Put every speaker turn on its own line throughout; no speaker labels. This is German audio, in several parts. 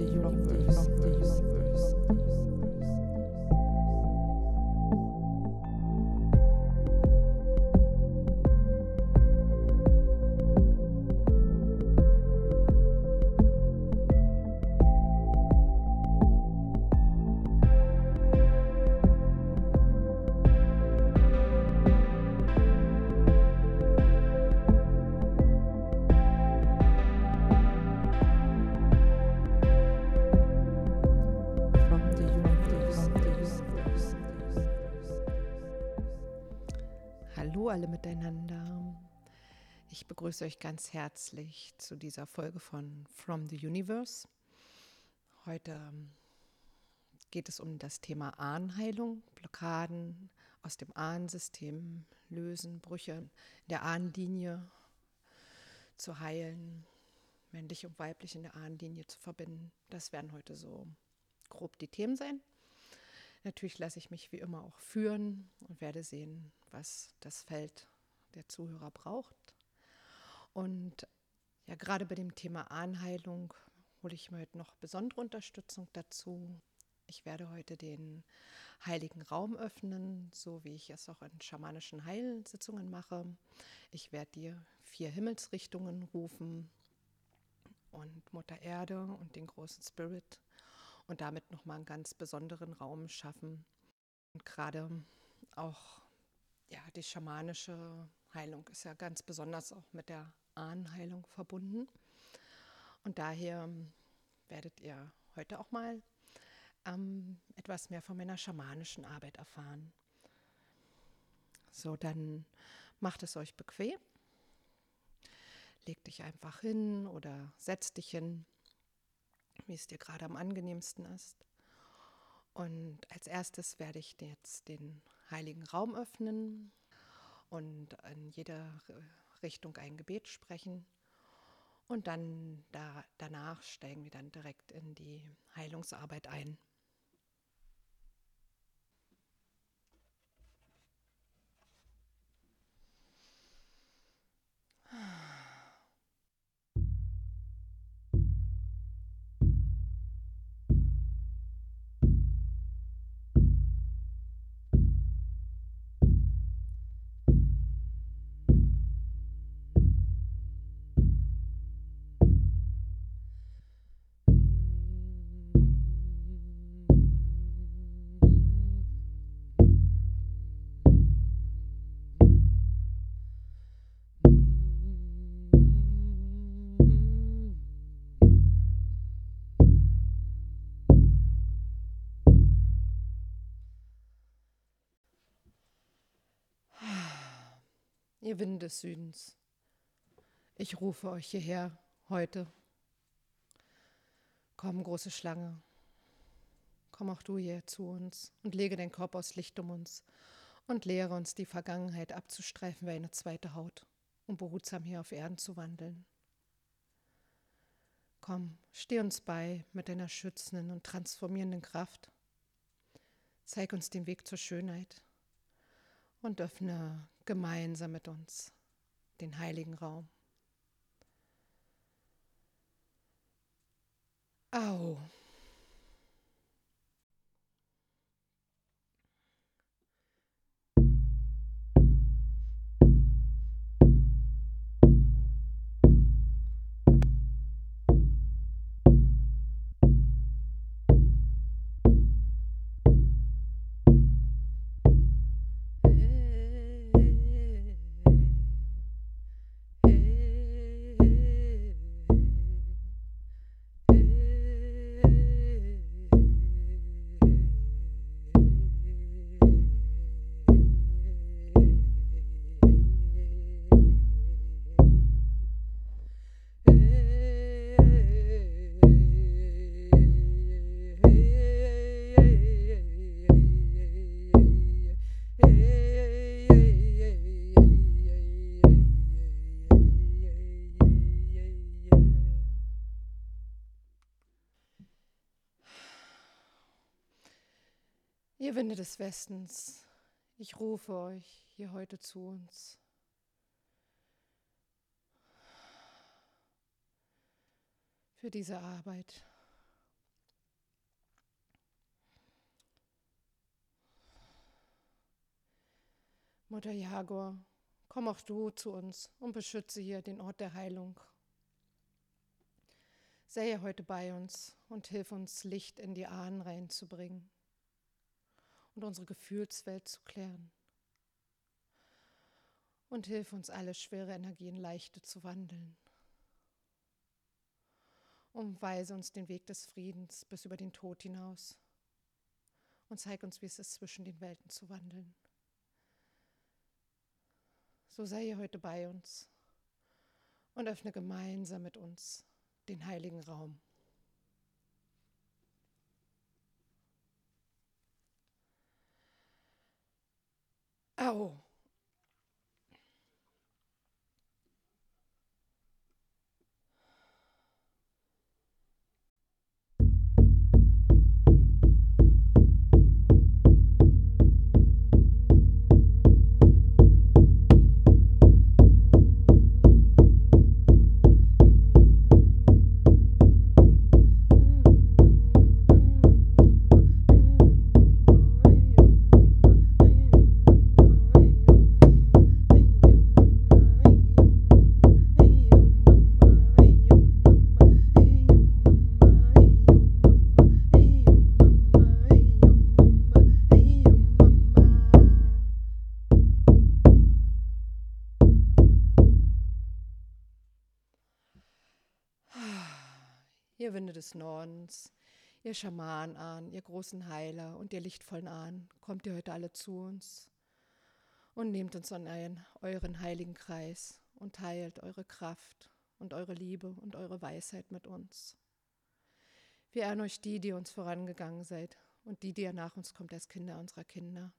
the universe.
Begrüße euch ganz herzlich zu dieser Folge von From the Universe. Heute ähm, geht es um das Thema Ahnenheilung, Blockaden aus dem Ahnensystem lösen, Brüche in der Ahnenlinie zu heilen, männlich und weiblich in der Ahnenlinie zu verbinden. Das werden heute so grob die Themen sein. Natürlich lasse ich mich wie immer auch führen und werde sehen, was das Feld der Zuhörer braucht. Und ja, gerade bei dem Thema Ahnheilung hole ich mir heute noch besondere Unterstützung dazu. Ich werde heute den heiligen Raum öffnen, so wie ich es auch in schamanischen Heilsitzungen mache. Ich werde dir vier Himmelsrichtungen rufen und Mutter Erde und den großen Spirit und damit nochmal einen ganz besonderen Raum schaffen. Und gerade auch ja, die schamanische Heilung ist ja ganz besonders auch mit der Ahnenheilung verbunden. Und daher werdet ihr heute auch mal ähm, etwas mehr von meiner schamanischen Arbeit erfahren. So, dann macht es euch bequem. Legt dich einfach hin oder setzt dich hin wie es dir gerade am angenehmsten ist. Und als erstes werde ich jetzt den heiligen Raum öffnen und in jeder Richtung ein Gebet sprechen. Und dann da, danach steigen wir dann direkt in die Heilungsarbeit ein. Ihr Winde des Südens, ich rufe euch hierher heute. Komm, große Schlange, komm auch du hier zu uns und lege dein Korb aus Licht um uns und lehre uns die Vergangenheit abzustreifen wie eine zweite Haut, um behutsam hier auf Erden zu wandeln. Komm, steh uns bei mit deiner schützenden und transformierenden Kraft. Zeig uns den Weg zur Schönheit und öffne gemeinsam mit uns den heiligen Raum. Au. Ihr Winde des Westens, ich rufe euch hier heute zu uns. Für diese Arbeit. Mutter Jagor, komm auch du zu uns und beschütze hier den Ort der Heilung. Sei heute bei uns und hilf uns, Licht in die Ahnen reinzubringen und unsere Gefühlswelt zu klären. Und hilf uns, alle schwere Energien leichte zu wandeln. Und weise uns den Weg des Friedens bis über den Tod hinaus. Und zeig uns, wie es ist, zwischen den Welten zu wandeln. So sei ihr heute bei uns und öffne gemeinsam mit uns den heiligen Raum. Au. Des Nordens, ihr Schamanen an, ihr großen Heiler und ihr lichtvollen Ahnen, kommt ihr heute alle zu uns und nehmt uns an einen, euren heiligen Kreis und teilt eure Kraft und eure Liebe und eure Weisheit mit uns. Wir ehren euch die, die uns vorangegangen seid und die, die ihr nach uns kommt als Kinder unserer Kinder.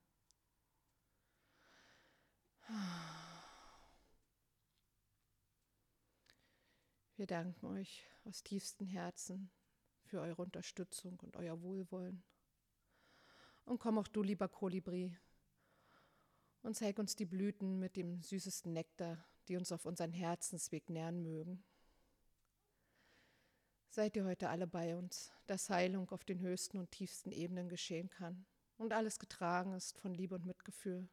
Wir danken euch aus tiefstem Herzen für eure Unterstützung und euer Wohlwollen. Und komm auch du, lieber Kolibri, und zeig uns die Blüten mit dem süßesten Nektar, die uns auf unseren Herzensweg nähern mögen. Seid ihr heute alle bei uns, dass Heilung auf den höchsten und tiefsten Ebenen geschehen kann und alles getragen ist von Liebe und Mitgefühl.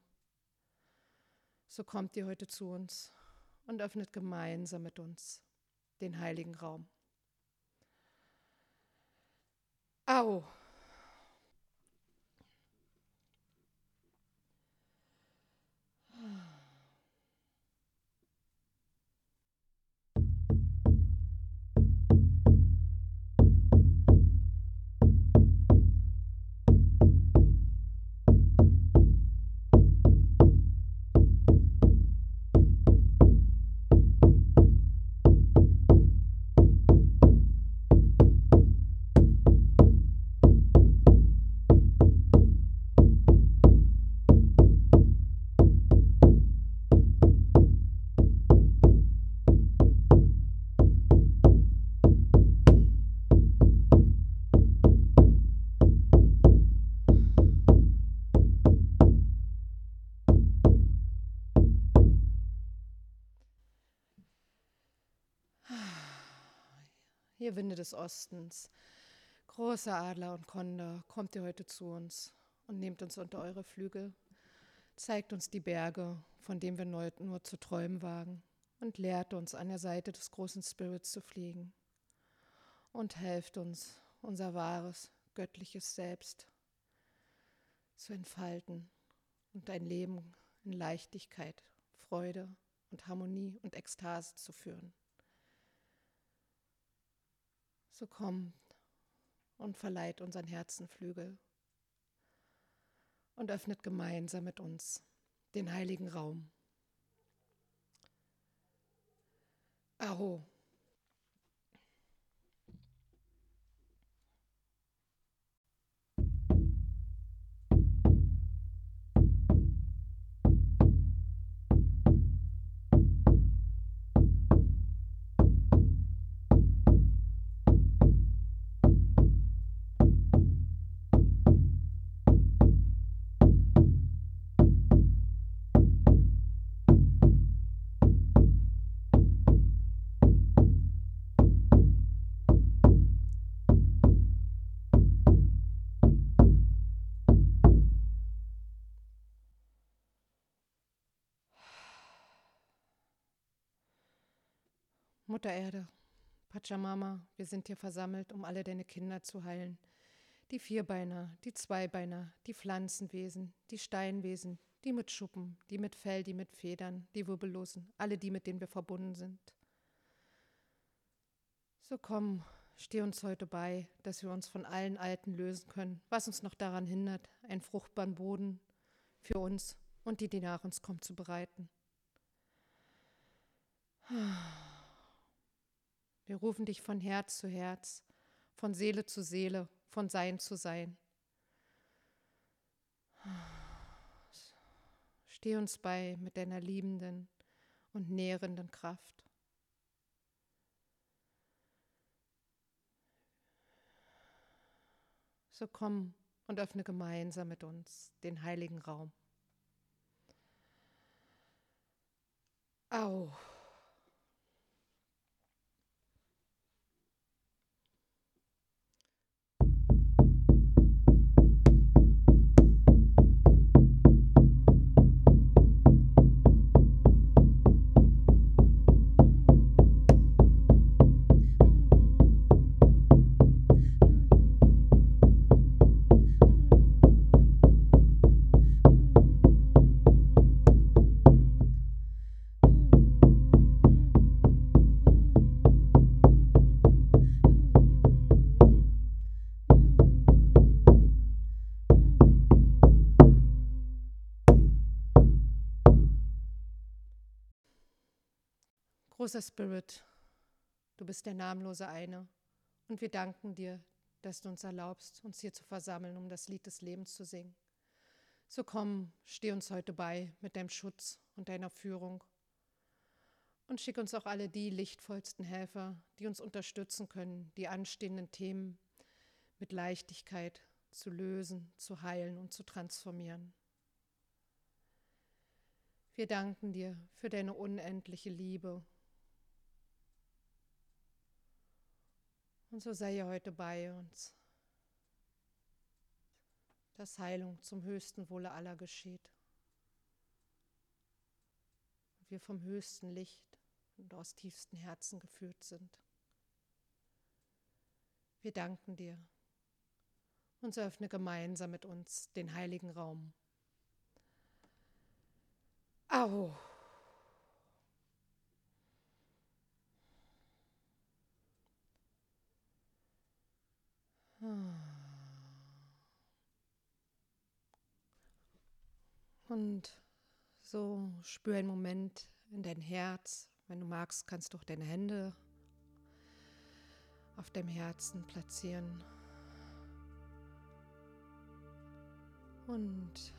So kommt ihr heute zu uns und öffnet gemeinsam mit uns den heiligen Raum. Au. Ihr Winde des Ostens, großer Adler und Kondor, kommt ihr heute zu uns und nehmt uns unter eure Flügel, zeigt uns die Berge, von denen wir nur zu träumen wagen, und lehrt uns an der Seite des großen Spirits zu fliegen. Und helft uns, unser wahres, göttliches Selbst zu entfalten und ein Leben in Leichtigkeit, Freude und Harmonie und Ekstase zu führen. So kommt und verleiht unseren Herzen Flügel und öffnet gemeinsam mit uns den heiligen Raum. Aho. Mutter Erde, Pachamama, wir sind hier versammelt, um alle deine Kinder zu heilen. Die Vierbeiner, die Zweibeiner, die Pflanzenwesen, die Steinwesen, die mit Schuppen, die mit Fell, die mit Federn, die Wirbellosen, alle die, mit denen wir verbunden sind. So komm, steh uns heute bei, dass wir uns von allen Alten lösen können, was uns noch daran hindert, einen fruchtbaren Boden für uns und die, die nach uns kommen, zu bereiten. Wir rufen dich von Herz zu Herz, von Seele zu Seele, von Sein zu Sein. Steh uns bei mit deiner liebenden und nährenden Kraft. So komm und öffne gemeinsam mit uns den heiligen Raum. Au. Großer Spirit, du bist der namenlose eine und wir danken dir, dass du uns erlaubst, uns hier zu versammeln, um das Lied des Lebens zu singen. So komm, steh uns heute bei mit deinem Schutz und deiner Führung und schick uns auch alle die lichtvollsten Helfer, die uns unterstützen können, die anstehenden Themen mit Leichtigkeit zu lösen, zu heilen und zu transformieren. Wir danken dir für deine unendliche Liebe Und so sei er heute bei uns, dass Heilung zum höchsten Wohle aller geschieht. Und wir vom höchsten Licht und aus tiefstem Herzen geführt sind. Wir danken dir und so öffne gemeinsam mit uns den heiligen Raum. Au! Und so spür einen Moment in dein Herz. Wenn du magst, kannst du auch deine Hände auf deinem Herzen platzieren. Und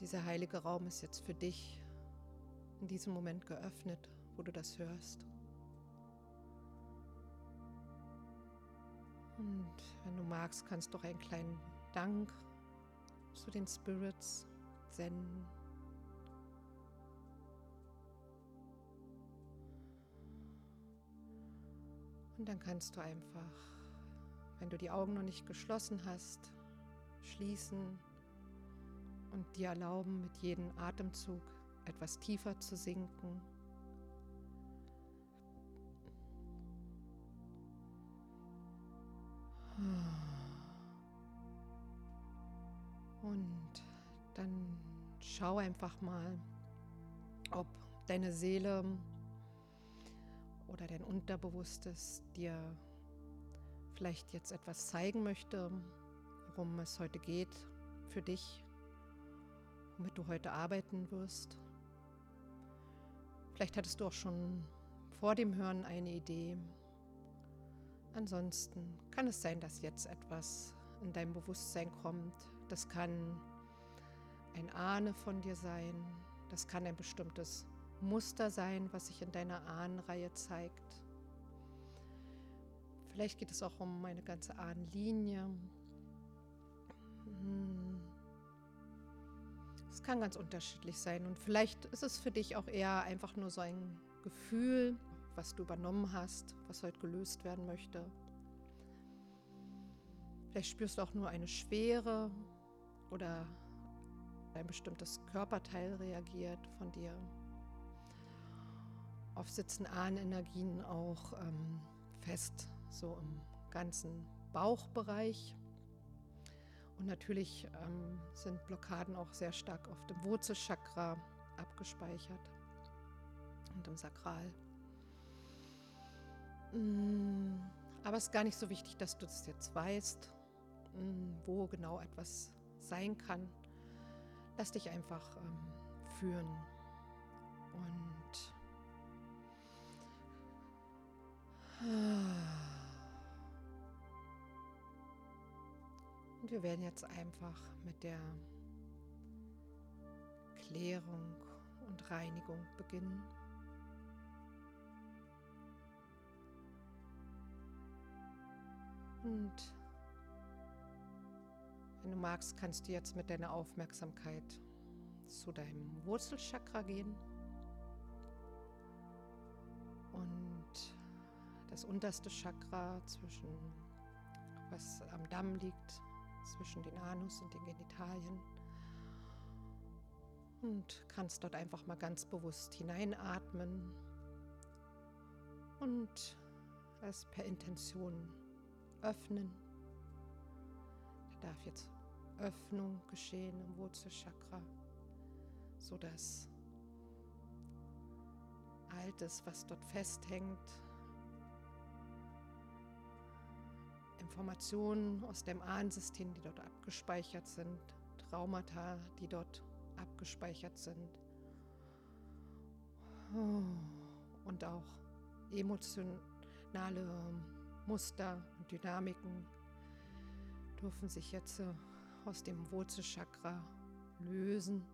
dieser heilige Raum ist jetzt für dich in diesem Moment geöffnet, wo du das hörst. Und wenn du magst, kannst du auch einen kleinen Dank zu den Spirits senden. Und dann kannst du einfach, wenn du die Augen noch nicht geschlossen hast, schließen und dir erlauben, mit jedem Atemzug etwas tiefer zu sinken. Schau einfach mal, ob deine Seele oder dein Unterbewusstes dir vielleicht jetzt etwas zeigen möchte, worum es heute geht für dich, womit du heute arbeiten wirst. Vielleicht hattest du auch schon vor dem Hören eine Idee. Ansonsten kann es sein, dass jetzt etwas in dein Bewusstsein kommt, das kann ein Ahne von dir sein. Das kann ein bestimmtes Muster sein, was sich in deiner Ahnenreihe zeigt. Vielleicht geht es auch um eine ganze Ahnenlinie. Hm. Es kann ganz unterschiedlich sein. Und vielleicht ist es für dich auch eher einfach nur so ein Gefühl, was du übernommen hast, was heute gelöst werden möchte. Vielleicht spürst du auch nur eine Schwere oder ein bestimmtes Körperteil reagiert von dir. Oft sitzen Ahnenenergien auch ähm, fest, so im ganzen Bauchbereich. Und natürlich ähm, sind Blockaden auch sehr stark auf dem Wurzelchakra abgespeichert und im Sakral. Mm, aber es ist gar nicht so wichtig, dass du das jetzt weißt, mm, wo genau etwas sein kann. Lass dich einfach ähm, führen und und wir werden jetzt einfach mit der Klärung und Reinigung beginnen. Und wenn du magst, kannst du jetzt mit deiner Aufmerksamkeit zu deinem Wurzelchakra gehen. Und das unterste Chakra zwischen was am Damm liegt, zwischen den Anus und den Genitalien. Und kannst dort einfach mal ganz bewusst hineinatmen. Und es per Intention öffnen. Da darf jetzt Öffnung geschehen im Wurzelchakra, sodass Altes, was dort festhängt, Informationen aus dem Ahnensystem, die dort abgespeichert sind, Traumata, die dort abgespeichert sind und auch emotionale Muster und Dynamiken dürfen sich jetzt äh, aus dem Wurzelchakra lösen,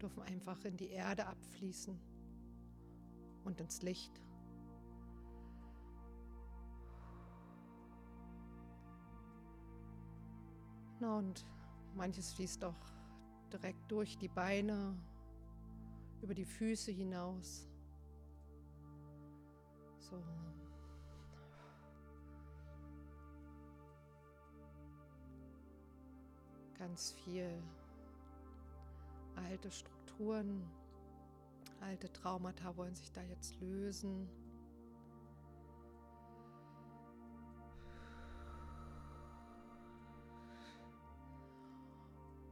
dürfen einfach in die Erde abfließen und ins Licht. Na und manches fließt auch direkt durch die Beine, über die Füße hinaus. So. Ganz viel alte Strukturen, alte Traumata wollen sich da jetzt lösen.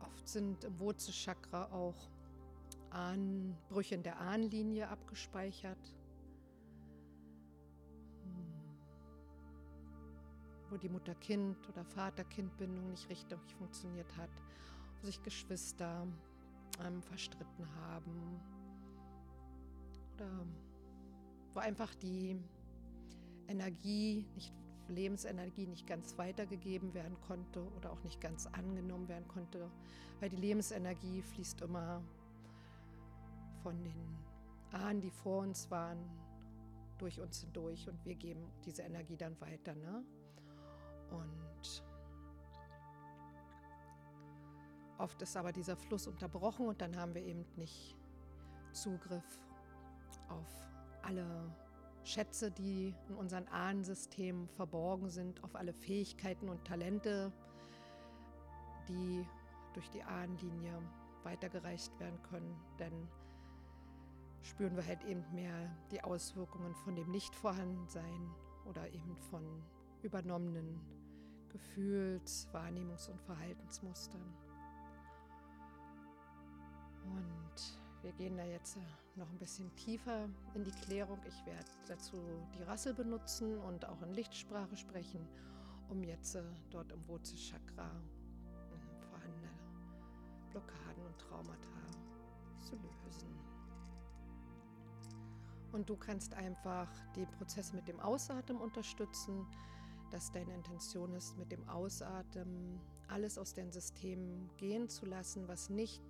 Oft sind im Wurzelchakra auch Ahnenbrüche in der Ahnenlinie abgespeichert. Wo die Mutter-Kind- oder Vater-Kind-Bindung nicht richtig funktioniert hat, wo sich Geschwister ähm, verstritten haben oder wo einfach die Energie, nicht, Lebensenergie nicht ganz weitergegeben werden konnte oder auch nicht ganz angenommen werden konnte, weil die Lebensenergie fließt immer von den Ahnen, die vor uns waren, durch uns hindurch und wir geben diese Energie dann weiter. Ne? Und oft ist aber dieser Fluss unterbrochen und dann haben wir eben nicht Zugriff auf alle Schätze, die in unseren Ahnensystemen verborgen sind, auf alle Fähigkeiten und Talente, die durch die Ahnenlinie weitergereicht werden können. Denn spüren wir halt eben mehr die Auswirkungen von dem Nichtvorhandensein oder eben von übernommenen Gefühls-, Wahrnehmungs- und Verhaltensmustern. Und wir gehen da jetzt noch ein bisschen tiefer in die Klärung. Ich werde dazu die Rassel benutzen und auch in Lichtsprache sprechen, um jetzt dort im Wurzelchakra hm, vorhandene Blockaden und Traumata zu lösen. Und du kannst einfach den Prozess mit dem Ausatmen unterstützen dass deine Intention ist, mit dem Ausatmen alles aus deinem System gehen zu lassen, was nicht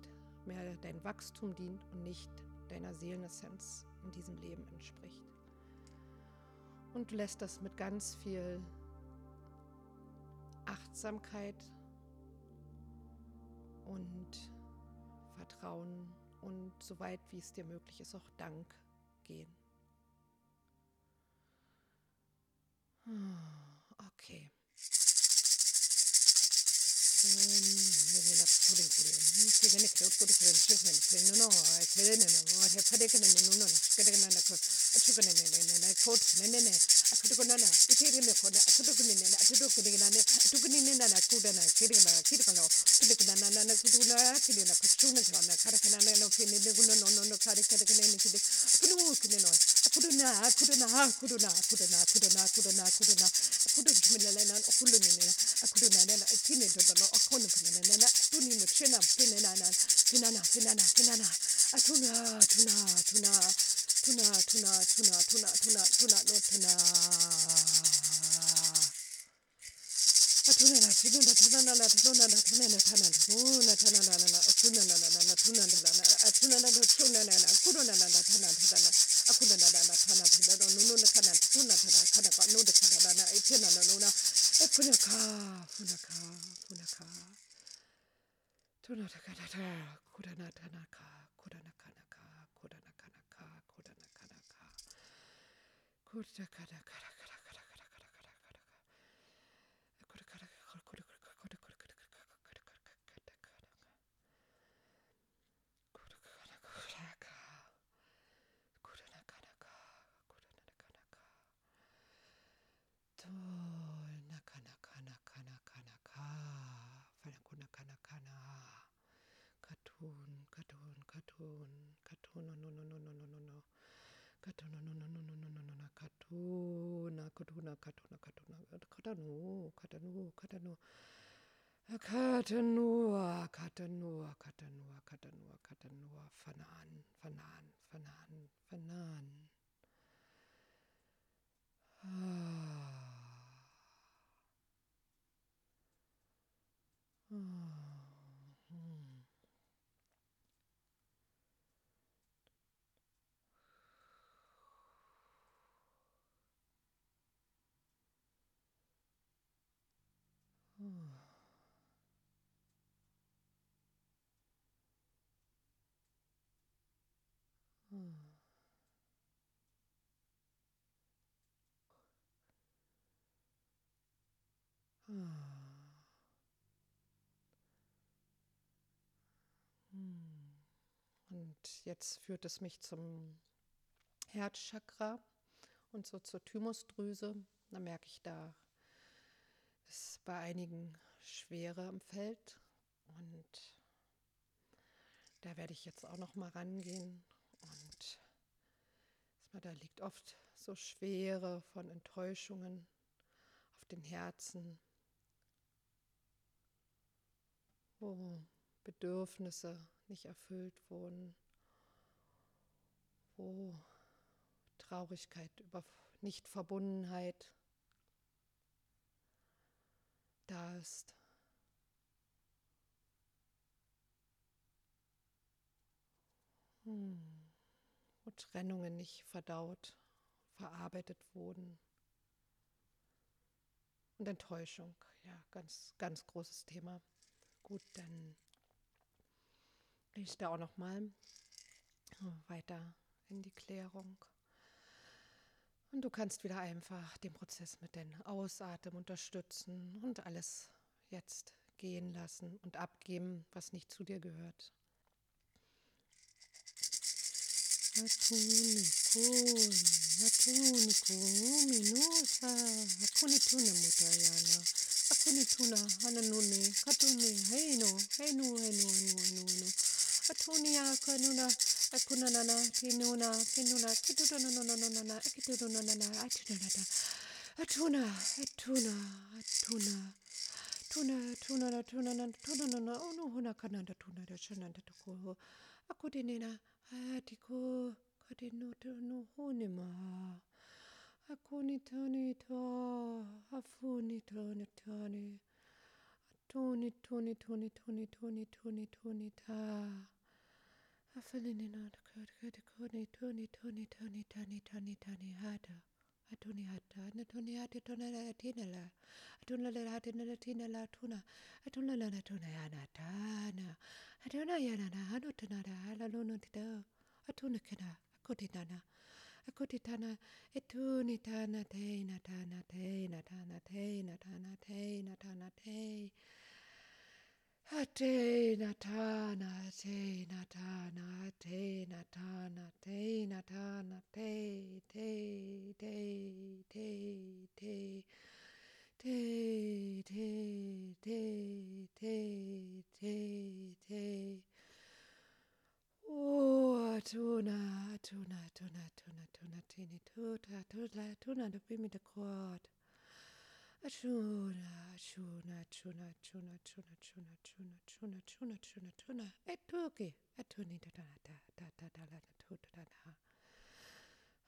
mehr dein Wachstum dient und nicht deiner Seelenessenz in diesem Leben entspricht. Und du lässt das mit ganz viel Achtsamkeit und Vertrauen und soweit wie es dir möglich ist, auch Dank gehen. Okay. ಸಿಗನೆ ಕೇಳ್ಕೊಡಿ friends ನನ್ನ ಫ್ರೆಂಡ್ನು ಕೇಳಿದೆ ನಾನು ಹೆಫರಿಗೆ ನನ್ನ ಇನ್ನೂ ಕಡೆಗೆ ನಾನು ಅಚ್ಚುಗನೆ ಮೇಲೆ ನಾನು ಕೋಟ್ಸ್ ನೆನ್ನೆ ಅಕ್ಕಡುಗು ನಾನು ಇಟ್ಟಿರಲಿ ಕೊನೆ ಅಕ್ಕಡುಗು ನಿನ್ನೆ ಅಟ್ಟುಗು ನಿನಗೆ ನಾನು ಅಟ್ಟುಗು ನಿನ್ನೆ ನಾನು ಕೂಡ ನಾನು ಕಿರಿ ಕಿರಿಕೊಂಡು ಕಿರಿಕ ನಾನು ನನ್ನ ಕುಟುಂಬ ಕಿರಿ ನಾನು ಕಚ್ಚು ನಾನು ಕರಕ ನಾನು ಫಿನ್ನಿಗೂ ನಾನು ಕಾರ್ಯಕ್ರಮಕ್ಕೆ ನೆನಪಿದೆ na kene kene kene kene kene kene na na na kutu na kene na kutu na na kare kene na no kene ne kuno no no no kare kene kene ne kene kuno kene no akutu na akutu na akutu na akutu na akutu na akutu na akutu na akutu kene ne na akutu ne ne akutu na na tine to no akutu kene ne na akutu ni no chena pene na na pena na pena na pena na atuna tuna tuna tuna tuna tuna tuna tuna tuna no tuna atuna na tuna na tuna na na tuna na tuna na tuna tuna tuna na na na atuna na na na tuna na na tuna na tuna na na kuro na na na tana tana na aku na na na na tana tana na nu nu na kana tuna tana kana ka nu de kana na na e tena na nu na e puna ka puna ka puna ka tuna ta kana ta kuro na tana ka kuro na kana ka kuro na kana ka kuro na kana ka kuro na kana ka katun, katun, katun, no, no, no, no, no, no, no. Katun, no, no, no, no, no, no, no, no, katuna, katuna, katuna, katuna, katanu, katanu, katanu. Katanua, katanua, katanua, katanua, katanua, fanan, fanan, fanan, fanan. Ah. Ah. Und jetzt führt es mich zum Herzchakra und so zur Thymusdrüse. Da merke ich, da ist bei einigen Schwere am Feld und da werde ich jetzt auch noch mal rangehen und da liegt oft so Schwere von Enttäuschungen auf den Herzen, wo Bedürfnisse nicht erfüllt wurden, wo Traurigkeit über Nichtverbundenheit da ist. Hm. Wo Trennungen nicht verdaut, verarbeitet wurden. Und Enttäuschung, ja, ganz, ganz großes Thema. Gut, dann gehe ich da auch noch mal weiter in die Klärung. Und du kannst wieder einfach den Prozess mit den Ausatmen unterstützen und alles jetzt gehen lassen und abgeben, was nicht zu dir gehört. Atuni kun, atuni kun, minusa, akuni tune mutayana, akuni tuna, hananuni, katuni, heino, heinu, heinu, heinu, heinu, atuni akanuna, akunanana tinuna tinuna kitununununununa kitunununana atunanata atuna atuna atuna tuna tuna na tuna na tuna na na onu huna kananda tuna da shananda to ko akudinina atiko kadinu tunu hunima akuni tani to afuni tani tani tuni tuni tuni tuni tuni tuni tuni ta Atuni hata na tuni hati tona la tina la. Atuna la hati na la tina la tuna. Atuna la na tuna yana tana. Atuna yana na na hanu tana la hala lono tita. Atuna kana. Akoti nana. Akoti tana. Etuni tana teina tana teina tana teina tana teina tana teina. Atena tana, atena tana, atena tana, atena tana, te, te, te, te, te, te, te, te, te, te, te. O atuna, atuna, atuna, atuna, atuna, tini tuta, tuta, atuna, the pimi the quad. Achuna, achuna, achuna, achuna, achuna, achuna, achuna, achuna, achuna, achuna, achuna, etuki, atuni da da da da da da da da da da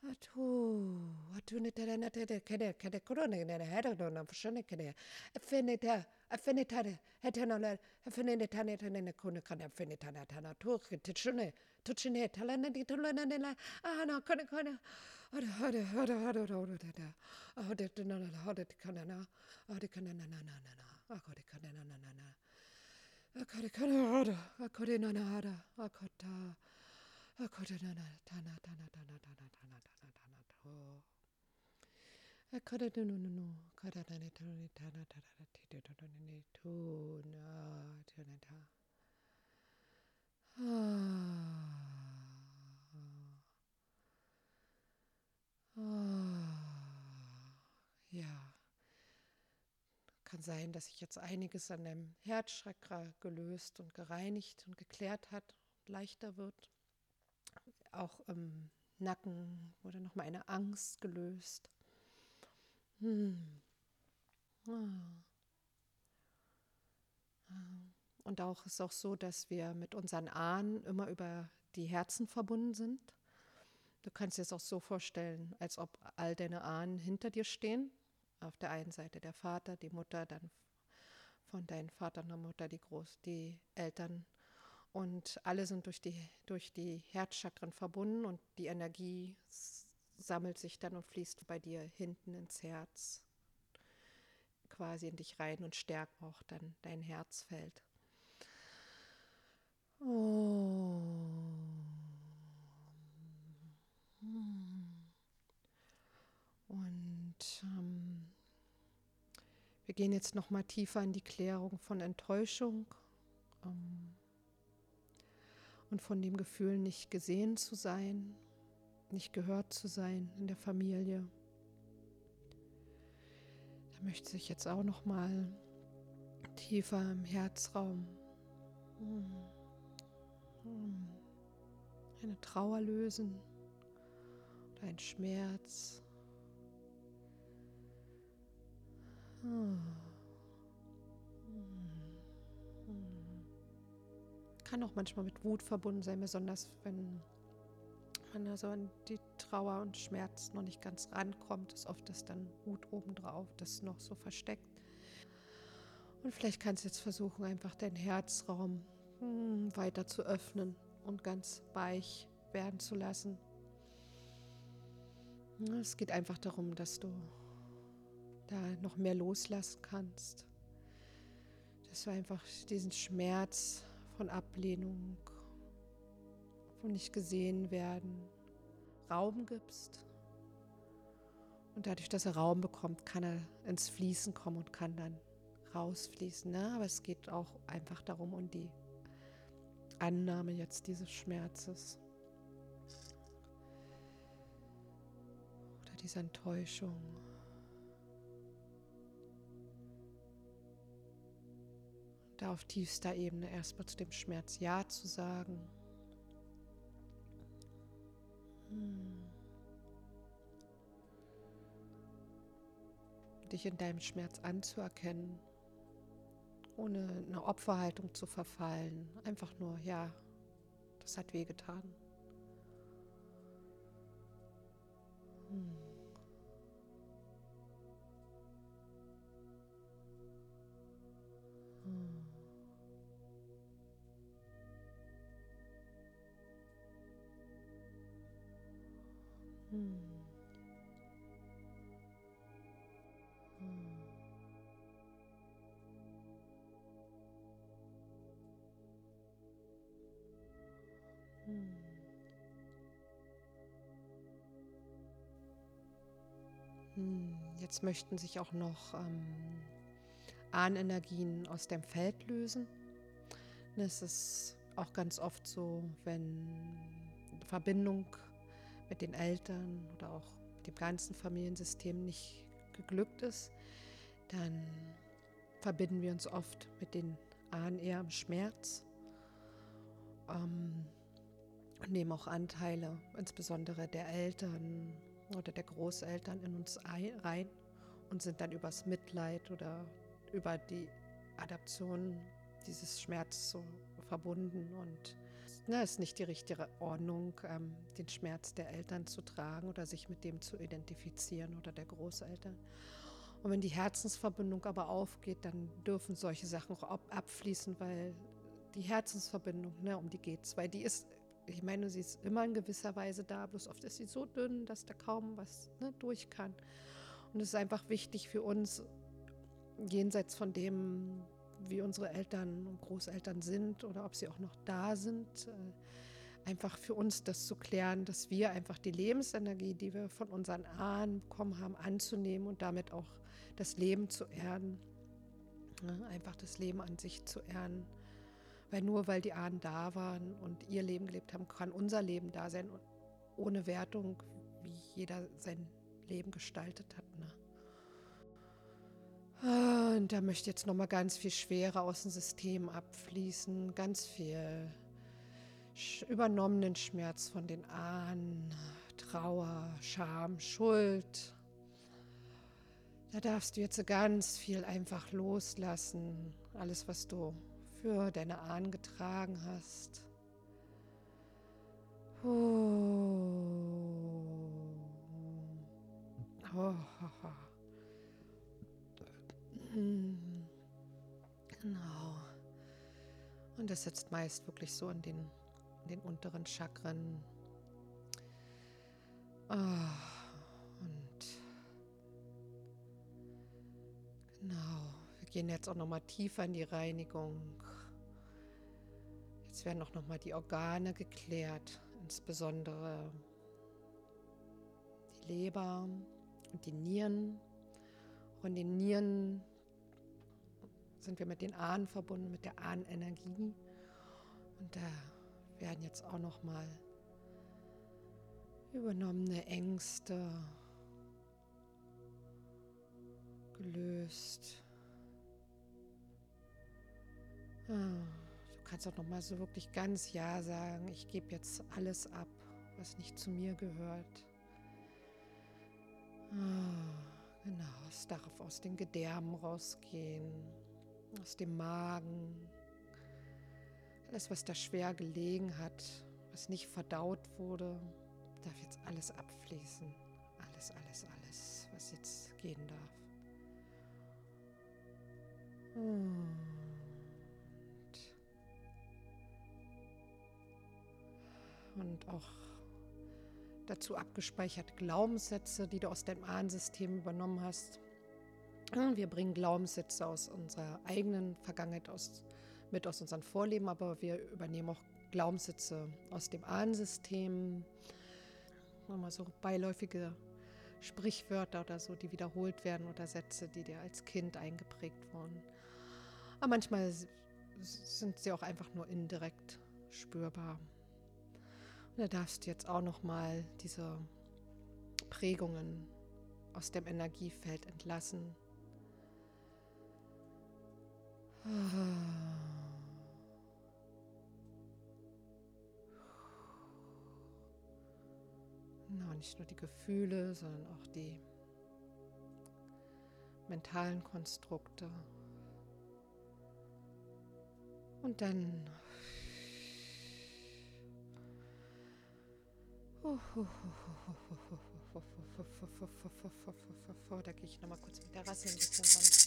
Atu, atuni da da da da da kede kede korone ne ne hera dona fshane kede affinita affinita hetana la affinita ne ne kone kan affinita na tana tu kitshune tuchine talana di tulana ne la, ah no kone kone. Hada hada hada hada hada hada. Hada tana na hada kana na, hada kana na na na na na. Akode kana na na na na. Akode kana hada, akode na na hada, akota. Akode na na tana tana tana tana tana tana tana to. Akode no no no no. Kada na ne tana tana tana tana tana ne to na tana ta. Ja. Kann sein, dass sich jetzt einiges an dem Herzchakra gelöst und gereinigt und geklärt hat und leichter wird. Auch im Nacken wurde nochmal eine Angst gelöst. Hm. Ah. Und auch ist auch so, dass wir mit unseren Ahnen immer über die Herzen verbunden sind. Du kannst dir es auch so vorstellen, als ob all deine Ahnen hinter dir stehen. Auf der einen Seite der Vater, die Mutter, dann von deinem Vater und der Mutter die Groß, die Eltern. Und alle sind durch die, durch die Herzchakren verbunden und die Energie sammelt sich dann und fließt bei dir hinten ins Herz, quasi in dich rein und stärkt auch dann dein Herzfeld. Oh. Wir gehen jetzt noch mal tiefer in die Klärung von Enttäuschung ähm, und von dem Gefühl, nicht gesehen zu sein, nicht gehört zu sein in der Familie. Da möchte sich jetzt auch noch mal tiefer im Herzraum eine Trauer lösen oder ein Schmerz. Kann auch manchmal mit Wut verbunden sein, besonders wenn man also an die Trauer und Schmerz noch nicht ganz rankommt, ist oft das dann Wut obendrauf, das noch so versteckt. Und vielleicht kannst du jetzt versuchen, einfach deinen Herzraum hm, weiter zu öffnen und ganz weich werden zu lassen. Es geht einfach darum, dass du da noch mehr loslassen kannst. Dass du einfach diesen Schmerz von Ablehnung, von nicht gesehen werden, Raum gibst. Und dadurch, dass er Raum bekommt, kann er ins Fließen kommen und kann dann rausfließen. Ne? Aber es geht auch einfach darum, um die Annahme jetzt dieses Schmerzes oder dieser Enttäuschung. Da auf tiefster Ebene erstmal zu dem Schmerz Ja zu sagen. Hm. Dich in deinem Schmerz anzuerkennen ohne eine Opferhaltung zu verfallen. Einfach nur, ja, das hat wehgetan. Hm. Hm. Hm, jetzt möchten sich auch noch ähm, Ahnenergien aus dem Feld lösen. Es ist auch ganz oft so, wenn Verbindung mit den Eltern oder auch dem ganzen Familiensystem nicht geglückt ist, dann verbinden wir uns oft mit den Ahnen eher im Schmerz. Ähm, und nehmen auch Anteile, insbesondere der Eltern oder der Großeltern in uns rein und sind dann übers Mitleid oder über die Adaption dieses Schmerzes so verbunden und na, ist nicht die richtige Ordnung, ähm, den Schmerz der Eltern zu tragen oder sich mit dem zu identifizieren oder der Großeltern. Und wenn die Herzensverbindung aber aufgeht, dann dürfen solche Sachen auch abfließen, weil die Herzensverbindung, ne, um die geht es, weil die ist, ich meine, sie ist immer in gewisser Weise da, bloß oft ist sie so dünn, dass da kaum was ne, durch kann. Und es ist einfach wichtig für uns, jenseits von dem, wie unsere Eltern und Großeltern sind oder ob sie auch noch da sind, äh, einfach für uns das zu klären, dass wir einfach die Lebensenergie, die wir von unseren Ahnen bekommen haben, anzunehmen und damit auch das Leben zu erden. Einfach das Leben an sich zu erden. Weil nur weil die Ahnen da waren und ihr Leben gelebt haben, kann unser Leben da sein, ohne Wertung, wie jeder sein Leben gestaltet hat. Ne? Und da möchte jetzt nochmal ganz viel Schwere aus dem System abfließen, ganz viel übernommenen Schmerz von den Ahnen, Trauer, Scham, Schuld. Da darfst du jetzt ganz viel einfach loslassen, alles, was du für deine Ahnen getragen hast. Oh. Oh. Hm. Genau. Und das sitzt meist wirklich so in den, in den unteren Chakren. Oh. Und genau. Wir gehen jetzt auch noch mal tiefer in die Reinigung. Jetzt werden auch noch mal die Organe geklärt, insbesondere die Leber und die Nieren. Von den Nieren sind wir mit den Ahnen verbunden, mit der Ahnenenergie. Und da werden jetzt auch noch mal übernommene Ängste gelöst. Ah, du kannst auch noch mal so wirklich ganz ja sagen. Ich gebe jetzt alles ab, was nicht zu mir gehört. Ah, genau, es darf aus den Gedärmen rausgehen aus dem Magen, alles, was da schwer gelegen hat, was nicht verdaut wurde, darf jetzt alles abfließen. Alles, alles, alles, was jetzt gehen darf. Und, und auch dazu abgespeicherte Glaubenssätze, die du aus deinem Ahnensystem übernommen hast, wir bringen Glaubenssätze aus unserer eigenen Vergangenheit aus, mit aus unseren Vorleben, aber wir übernehmen auch Glaubenssätze aus dem Ahnensystem. Nochmal so beiläufige Sprichwörter oder so, die wiederholt werden oder Sätze, die dir als Kind eingeprägt wurden. Aber manchmal sind sie auch einfach nur indirekt spürbar. Und da darfst du jetzt auch nochmal diese Prägungen aus dem Energiefeld entlassen Na, nicht nur die Gefühle, sondern auch die mentalen Konstrukte. Und dann da gehe ich nochmal kurz mit der Rasse ein bisschen ran.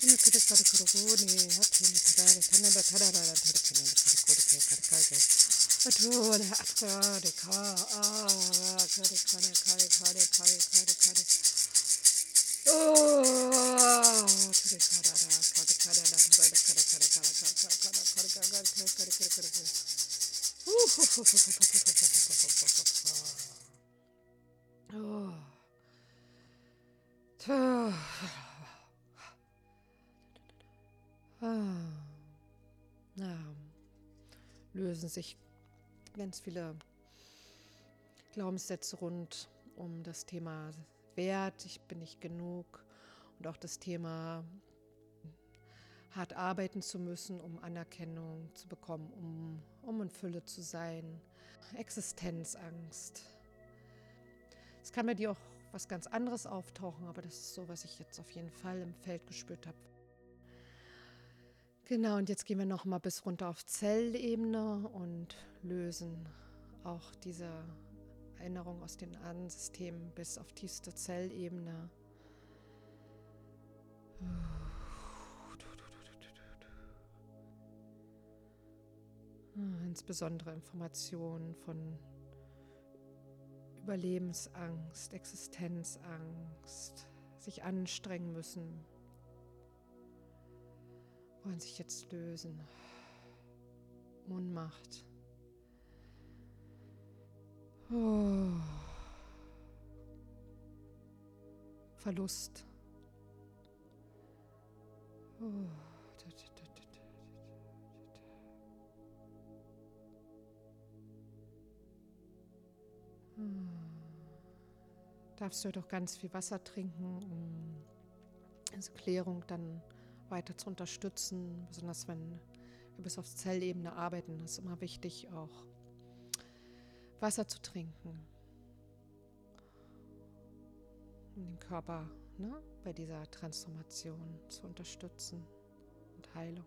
근데 그릇가루 그러고 니 앞에 있는 다라라 다나라 다라라라 다르키는 그릇고르게 가르카게 아두라 아트가리 가아 가리 가리 가리 가리 가리 가리 가리 오 두리 가라라 가리 가라라 가리 가리 가리 가리 가리 가리 가리 가리 가리 가리 가리 가리 가리 가리 우후후후후후후후후후후후 자 Oh. Ja, lösen sich ganz viele Glaubenssätze rund um das Thema Wert, ich bin nicht genug und auch das Thema hart arbeiten zu müssen, um Anerkennung zu bekommen, um, um in Fülle zu sein, Existenzangst. Es kann bei dir auch was ganz anderes auftauchen, aber das ist so, was ich jetzt auf jeden Fall im Feld gespürt habe. Genau, und jetzt gehen wir noch mal bis runter auf Zellebene und lösen auch diese Erinnerung aus den Ahnensystemen bis auf tiefste Zellebene. Insbesondere Informationen von Überlebensangst, Existenzangst, sich anstrengen müssen, wollen sich jetzt lösen. Ohnmacht. Oh. Verlust. Oh. Darfst du doch ganz viel Wasser trinken, um diese Klärung dann weiter zu unterstützen, besonders wenn wir bis auf Zellebene arbeiten, ist immer wichtig, auch Wasser zu trinken, um den Körper ne, bei dieser Transformation zu unterstützen und Heilung.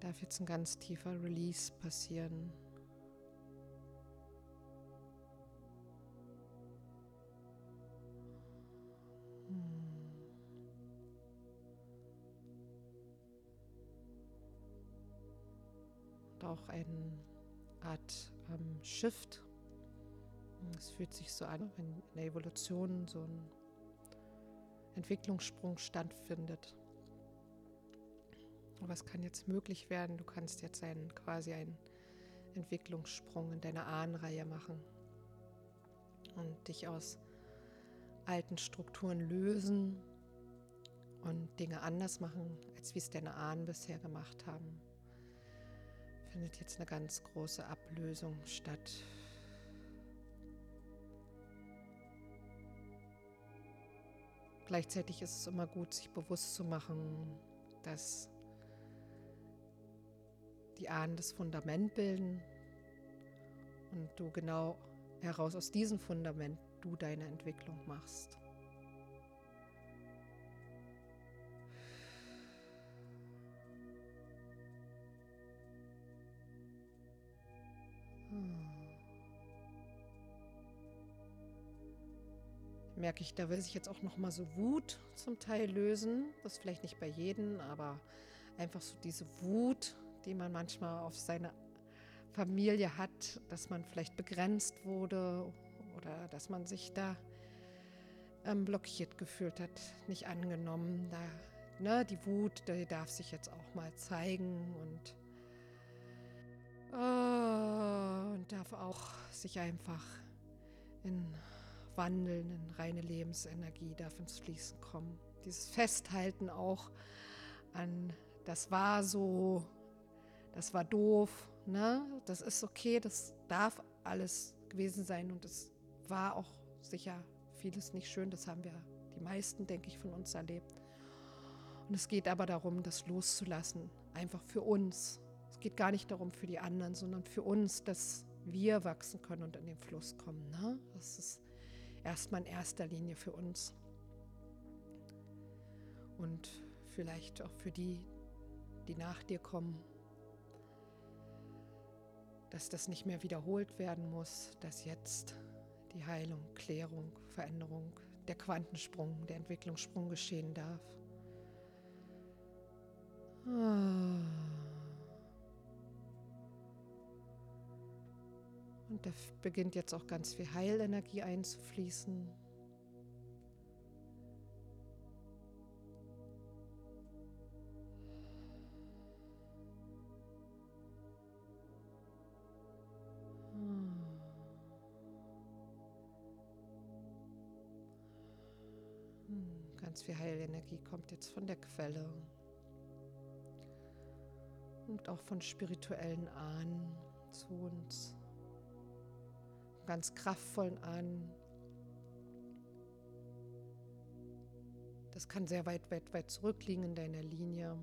Darf jetzt ein ganz tiefer Release passieren. Auch eine Art ähm, Shift. Es fühlt sich so an, wenn in der Evolution so ein Entwicklungssprung stattfindet. Es kann jetzt möglich werden, du kannst jetzt einen, quasi einen Entwicklungssprung in deiner Ahnenreihe machen und dich aus alten Strukturen lösen und Dinge anders machen, als wie es deine Ahnen bisher gemacht haben findet jetzt eine ganz große Ablösung statt. Gleichzeitig ist es immer gut, sich bewusst zu machen, dass die Ahnen das Fundament bilden und du genau heraus aus diesem Fundament du deine Entwicklung machst. Merke ich, da will sich jetzt auch noch mal so Wut zum Teil lösen. Das ist vielleicht nicht bei jedem, aber einfach so diese Wut, die man manchmal auf seine Familie hat, dass man vielleicht begrenzt wurde oder dass man sich da ähm, blockiert gefühlt hat, nicht angenommen. Da, ne, die Wut, die darf sich jetzt auch mal zeigen und, oh, und darf auch sich einfach in wandeln in reine Lebensenergie darf ins Fließen kommen. Dieses Festhalten auch an, das war so, das war doof, ne? das ist okay, das darf alles gewesen sein und es war auch sicher vieles nicht schön, das haben wir die meisten, denke ich, von uns erlebt. Und es geht aber darum, das loszulassen, einfach für uns. Es geht gar nicht darum für die anderen, sondern für uns, dass wir wachsen können und in den Fluss kommen. Ne? Das ist erstmal in erster Linie für uns. Und vielleicht auch für die, die nach dir kommen, dass das nicht mehr wiederholt werden muss, dass jetzt die Heilung, Klärung, Veränderung, der Quantensprung, der Entwicklungssprung geschehen darf. Ah. Und da beginnt jetzt auch ganz viel Heilenergie einzufließen. Hm. Ganz viel Heilenergie kommt jetzt von der Quelle und auch von spirituellen Ahnen zu uns ganz kraftvollen Ahnen. Das kann sehr weit, weit, weit zurückliegen in deiner Linie.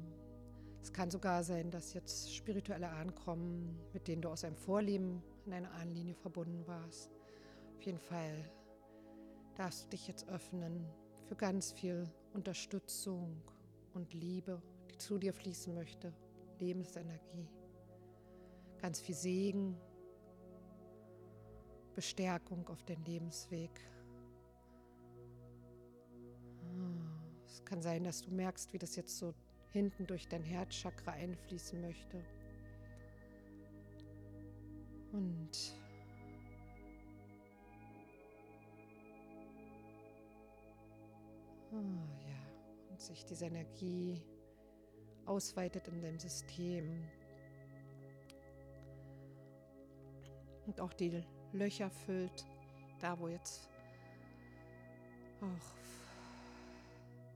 Es kann sogar sein, dass jetzt spirituelle Ahnen kommen, mit denen du aus einem Vorleben in einer Ahnenlinie verbunden warst. Auf jeden Fall darfst du dich jetzt öffnen für ganz viel Unterstützung und Liebe, die zu dir fließen möchte, Lebensenergie, ganz viel Segen, Bestärkung auf den Lebensweg. Ah, es kann sein, dass du merkst, wie das jetzt so hinten durch dein Herzchakra einfließen möchte. Und oh ja, und sich diese Energie ausweitet in deinem System. Und auch die Löcher füllt, da wo jetzt auch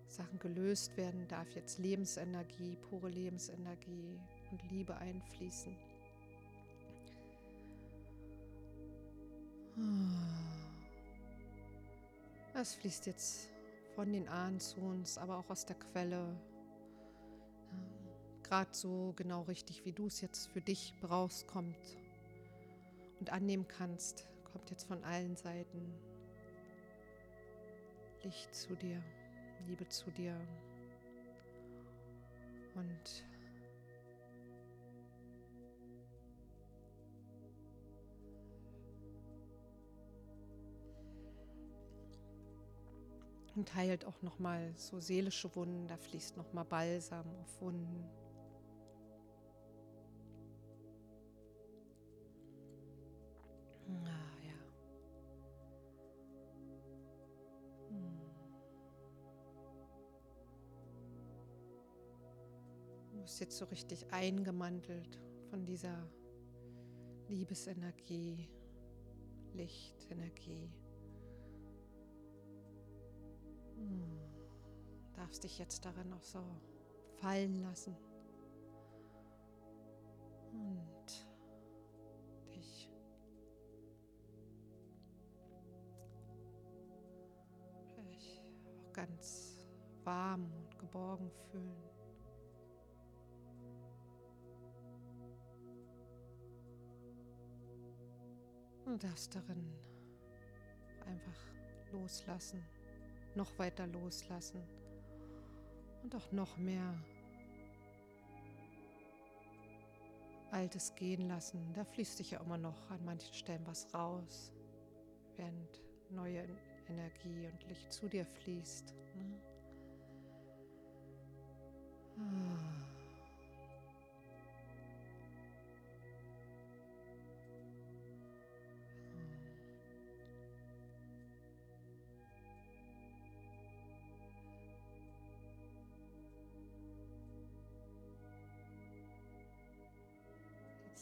Sachen gelöst werden, darf jetzt Lebensenergie, pure Lebensenergie und Liebe einfließen. Es fließt jetzt von den Ahnen zu uns, aber auch aus der Quelle. Gerade so genau richtig, wie du es jetzt für dich brauchst, kommt und annehmen kannst, kommt jetzt von allen Seiten Licht zu dir. Liebe zu dir und und heilt auch noch mal so seelische Wunden, da fließt noch mal Balsam auf Wunden. Bist jetzt so richtig eingemantelt von dieser Liebesenergie, Lichtenergie. Hm. Darfst dich jetzt darin auch so fallen lassen und dich auch ganz warm und geborgen fühlen. Du darfst darin einfach loslassen, noch weiter loslassen und auch noch mehr Altes gehen lassen. Da fließt sich ja immer noch an manchen Stellen was raus, während neue Energie und Licht zu dir fließt. Ne? Ah.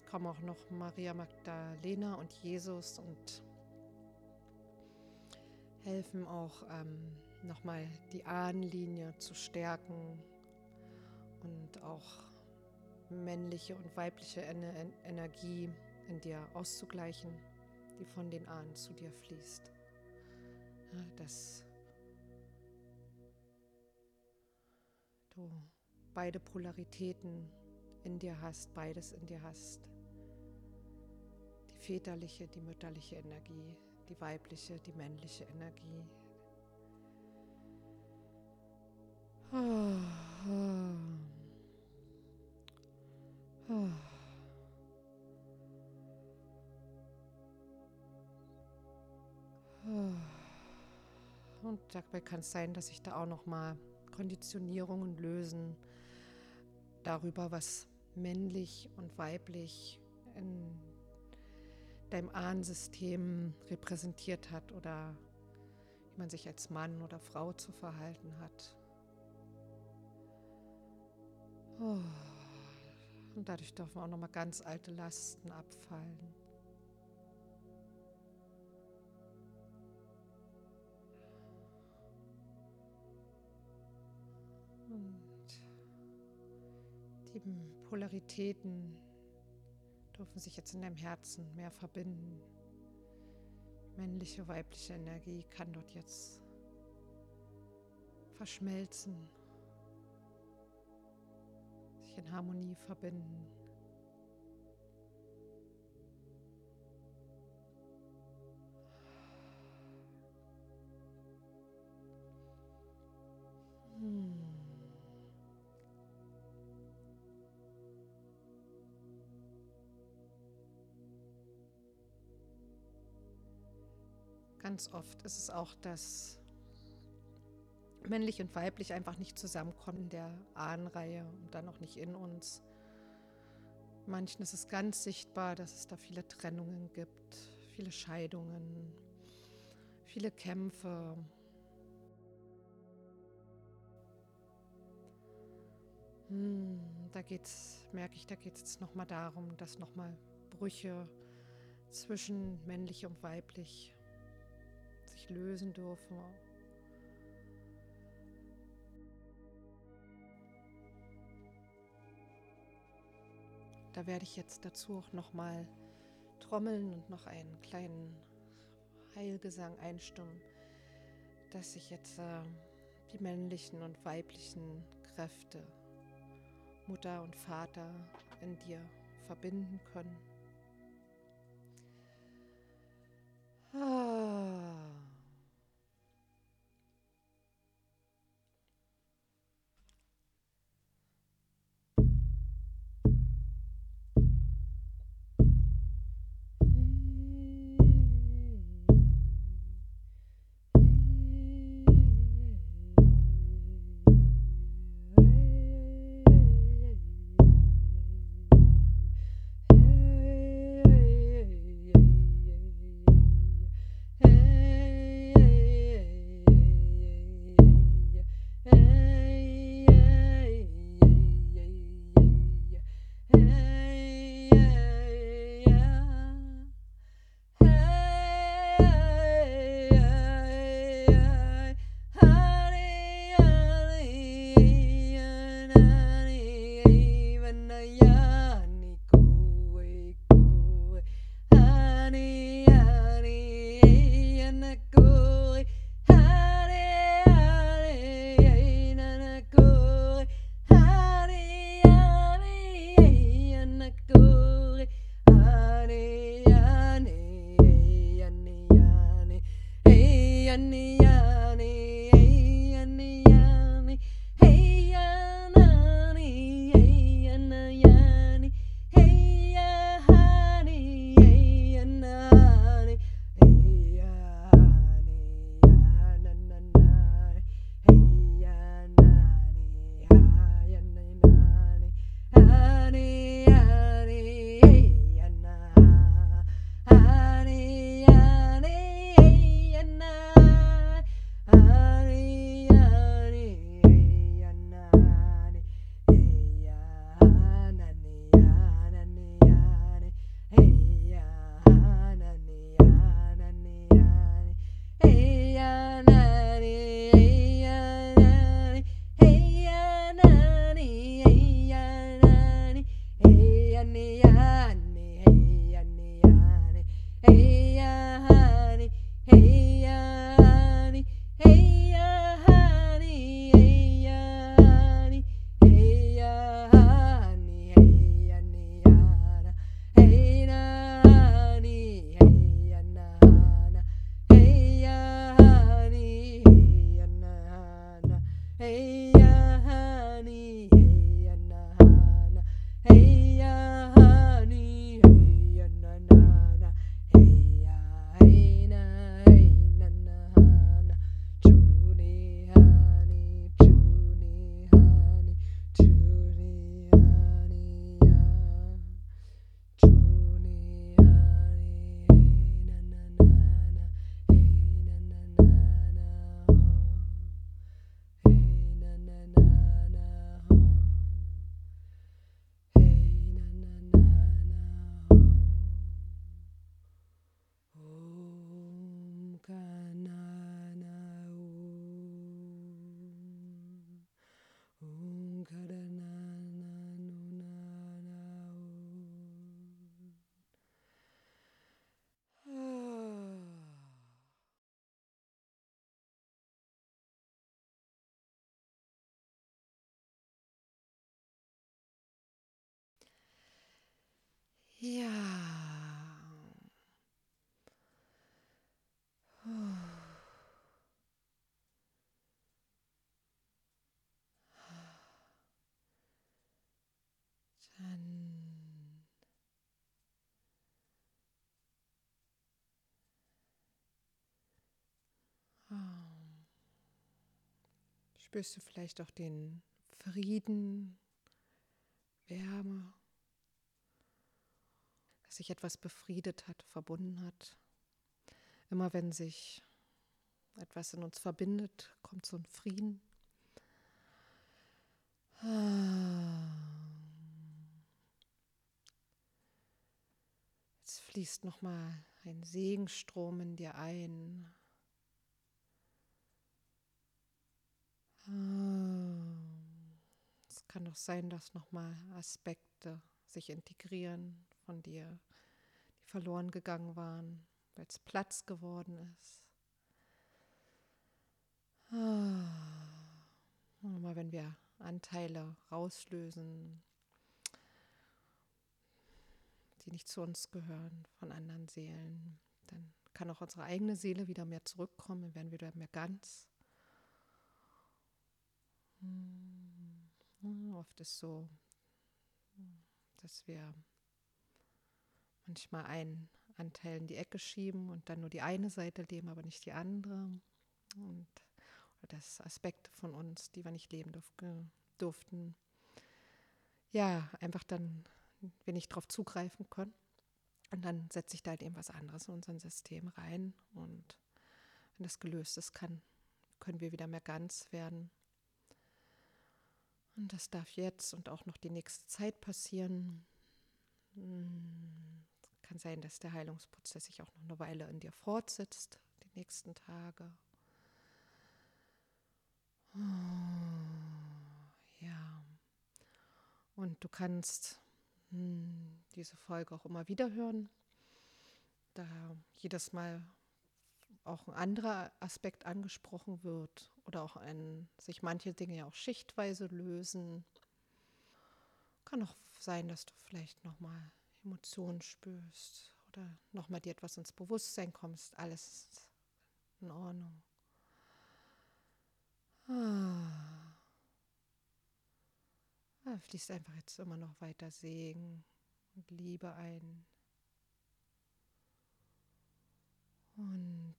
Kommen auch noch Maria Magdalena und Jesus und helfen auch ähm, nochmal die Ahnenlinie zu stärken und auch männliche und weibliche Ener Energie in dir auszugleichen, die von den Ahnen zu dir fließt. Ja, dass du beide Polaritäten in dir hast, beides in dir hast. Väterliche, die mütterliche Energie, die weibliche, die männliche Energie. Und dabei kann es sein, dass sich da auch noch mal Konditionierungen lösen darüber, was männlich und weiblich in deinem Ahnensystem repräsentiert hat oder wie man sich als Mann oder Frau zu verhalten hat. Oh, und dadurch dürfen auch nochmal ganz alte Lasten abfallen. Und die Polaritäten dürfen sich jetzt in deinem Herzen mehr verbinden. Männliche, weibliche Energie kann dort jetzt verschmelzen, sich in Harmonie verbinden. Ganz oft ist es auch, dass männlich und weiblich einfach nicht zusammenkommen in der Ahnenreihe und dann auch nicht in uns. Manchen ist es ganz sichtbar, dass es da viele Trennungen gibt, viele Scheidungen, viele Kämpfe. Hm, da geht's, merke ich, da geht es jetzt nochmal darum, dass nochmal Brüche zwischen männlich und weiblich lösen dürfen. Da werde ich jetzt dazu auch noch mal trommeln und noch einen kleinen Heilgesang einstimmen, dass sich jetzt äh, die männlichen und weiblichen Kräfte, Mutter und Vater in dir verbinden können. Ja. Dann ah. spürst du vielleicht auch den Frieden, Wärme, sich etwas befriedet hat, verbunden hat. Immer wenn sich etwas in uns verbindet, kommt so ein Frieden. Jetzt fließt noch mal ein Segenstrom in dir ein. Es kann doch sein, dass noch mal Aspekte sich integrieren von dir, die verloren gegangen waren, weil es Platz geworden ist. Mal, wenn wir Anteile rauslösen, die nicht zu uns gehören, von anderen Seelen, dann kann auch unsere eigene Seele wieder mehr zurückkommen, dann werden wir wieder mehr ganz. Oft ist so, dass wir manchmal einen Anteil in die Ecke schieben und dann nur die eine Seite leben, aber nicht die andere. Und das Aspekte von uns, die wir nicht leben durften. Ja, einfach dann wir nicht darauf zugreifen können. Und dann setze ich da halt eben was anderes in unser System rein. Und wenn das gelöst ist, kann, können wir wieder mehr ganz werden. Und das darf jetzt und auch noch die nächste Zeit passieren. Kann sein, dass der Heilungsprozess sich auch noch eine Weile in dir fortsetzt, die nächsten Tage. Ja. Und du kannst hm, diese Folge auch immer wieder hören, da jedes Mal auch ein anderer Aspekt angesprochen wird oder auch ein, sich manche Dinge ja auch schichtweise lösen. Kann auch sein, dass du vielleicht nochmal Emotionen spürst oder nochmal dir etwas ins Bewusstsein kommst. Alles ist in Ordnung. Ah. Ah, fließt einfach jetzt immer noch weiter Segen und Liebe ein. Und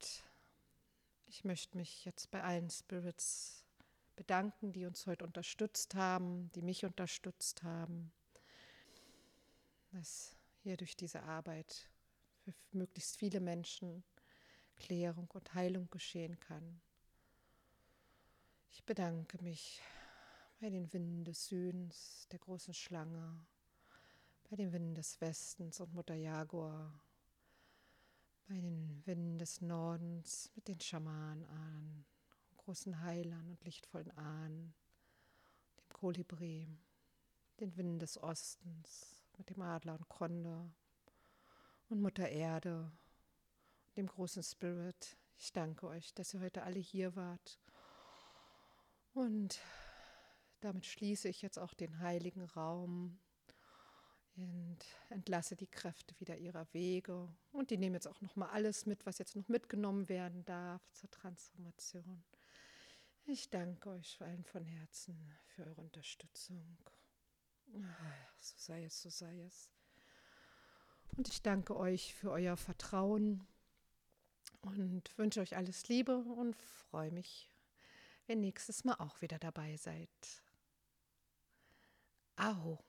ich möchte mich jetzt bei allen Spirits bedanken, die uns heute unterstützt haben, die mich unterstützt haben, dass hier durch diese Arbeit für möglichst viele Menschen Klärung und Heilung geschehen kann. Ich bedanke mich bei den Winden des Südens, der großen Schlange, bei den Winden des Westens und Mutter Jaguar, bei den Winden des Nordens mit den Schamanen, großen Heilern und lichtvollen Ahnen, dem Kolibri, den Winden des Ostens mit dem Adler und Kondor und Mutter Erde, dem großen Spirit. Ich danke euch, dass ihr heute alle hier wart und damit schließe ich jetzt auch den heiligen Raum und entlasse die Kräfte wieder ihrer Wege. Und die nehmen jetzt auch noch mal alles mit, was jetzt noch mitgenommen werden darf zur Transformation. Ich danke euch allen von Herzen für eure Unterstützung. So sei es, so sei es. Und ich danke euch für euer Vertrauen und wünsche euch alles Liebe und freue mich wenn nächstes Mal auch wieder dabei seid. Aho.